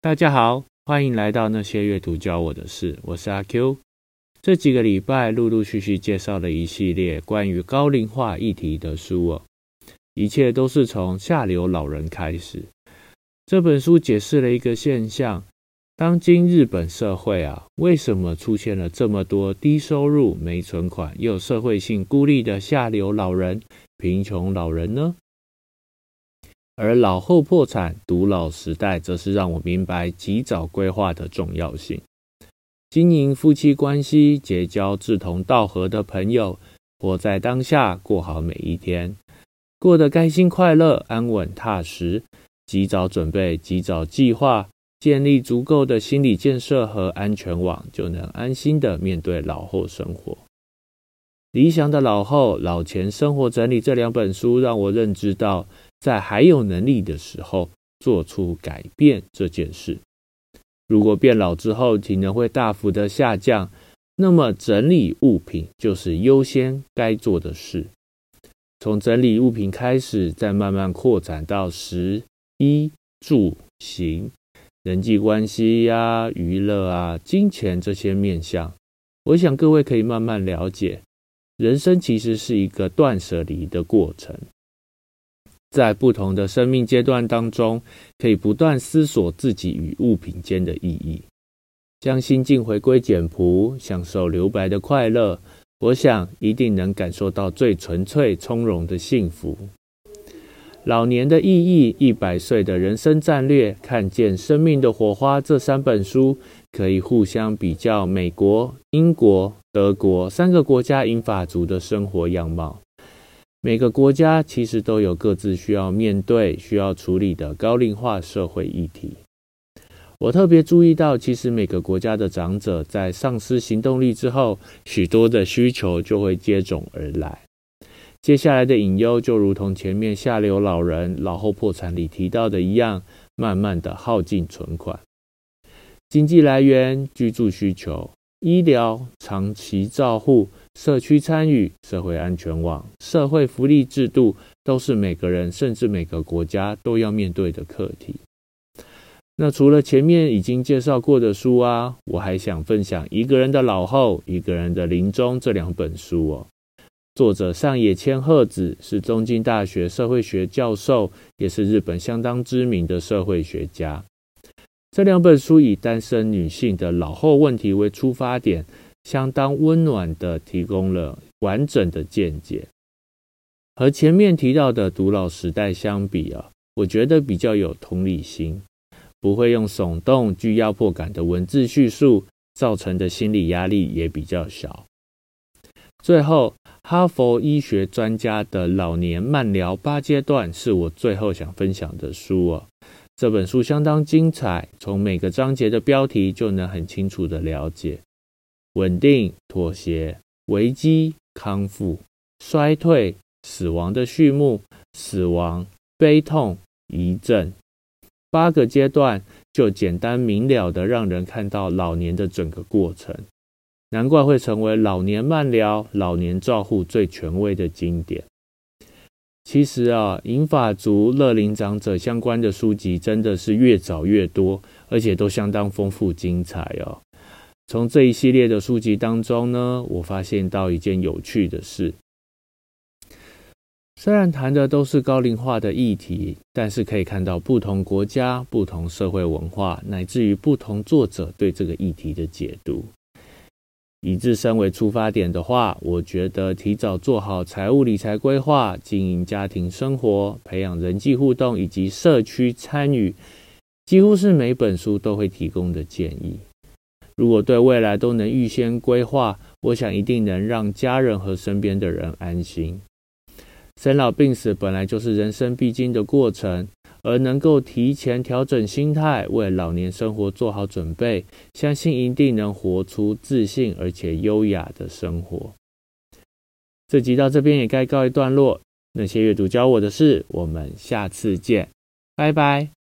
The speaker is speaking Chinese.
大家好，欢迎来到那些阅读教我的事，我是阿 Q。这几个礼拜陆陆续续介绍了一系列关于高龄化议题的书哦，一切都是从下流老人开始。这本书解释了一个现象：当今日本社会啊，为什么出现了这么多低收入、没存款又社会性孤立的下流老人、贫穷老人呢？而老后破产、独老时代，则是让我明白及早规划的重要性。经营夫妻关系，结交志同道合的朋友，活在当下，过好每一天，过得开心、快乐、安稳、踏实。及早准备，及早计划，建立足够的心理建设和安全网，就能安心的面对老后生活。理想的老后、老前生活整理这两本书，让我认知到。在还有能力的时候做出改变这件事。如果变老之后体能会大幅的下降，那么整理物品就是优先该做的事。从整理物品开始，再慢慢扩展到食衣住行、人际关系呀、娱乐啊、金钱这些面向。我想各位可以慢慢了解，人生其实是一个断舍离的过程。在不同的生命阶段当中，可以不断思索自己与物品间的意义，将心境回归简朴，享受留白的快乐。我想一定能感受到最纯粹从容的幸福。老年的意义，一百岁的人生战略，看见生命的火花。这三本书可以互相比较，美国、英国、德国三个国家英法族的生活样貌。每个国家其实都有各自需要面对、需要处理的高龄化社会议题。我特别注意到，其实每个国家的长者在丧失行动力之后，许多的需求就会接踵而来。接下来的隐忧就如同前面下流老人、老后破产里提到的一样，慢慢的耗尽存款、经济来源、居住需求、医疗、长期照护。社区参与、社会安全网、社会福利制度，都是每个人甚至每个国家都要面对的课题。那除了前面已经介绍过的书啊，我还想分享《一个人的老后》《一个人的临终》这两本书哦。作者上野千鹤子是东京大学社会学教授，也是日本相当知名的社会学家。这两本书以单身女性的老后问题为出发点。相当温暖的提供了完整的见解，和前面提到的独老时代相比啊，我觉得比较有同理心，不会用耸动具压迫感的文字叙述，造成的心理压力也比较小。最后，哈佛医学专家的老年慢疗八阶段是我最后想分享的书哦。这本书相当精彩，从每个章节的标题就能很清楚的了解。稳定、妥协、危机、康复、衰退、死亡的序幕、死亡、悲痛、遗症，八个阶段就简单明了的让人看到老年的整个过程，难怪会成为老年慢疗、老年照护最权威的经典。其实啊，银发族乐龄长者相关的书籍真的是越早越多，而且都相当丰富精彩哦。从这一系列的书籍当中呢，我发现到一件有趣的事。虽然谈的都是高龄化的议题，但是可以看到不同国家、不同社会文化，乃至于不同作者对这个议题的解读。以自身为出发点的话，我觉得提早做好财务理财规划、经营家庭生活、培养人际互动以及社区参与，几乎是每本书都会提供的建议。如果对未来都能预先规划，我想一定能让家人和身边的人安心。生老病死本来就是人生必经的过程，而能够提前调整心态，为老年生活做好准备，相信一定能活出自信而且优雅的生活。这集到这边也该告一段落。那些阅读教我的事，我们下次见，拜拜。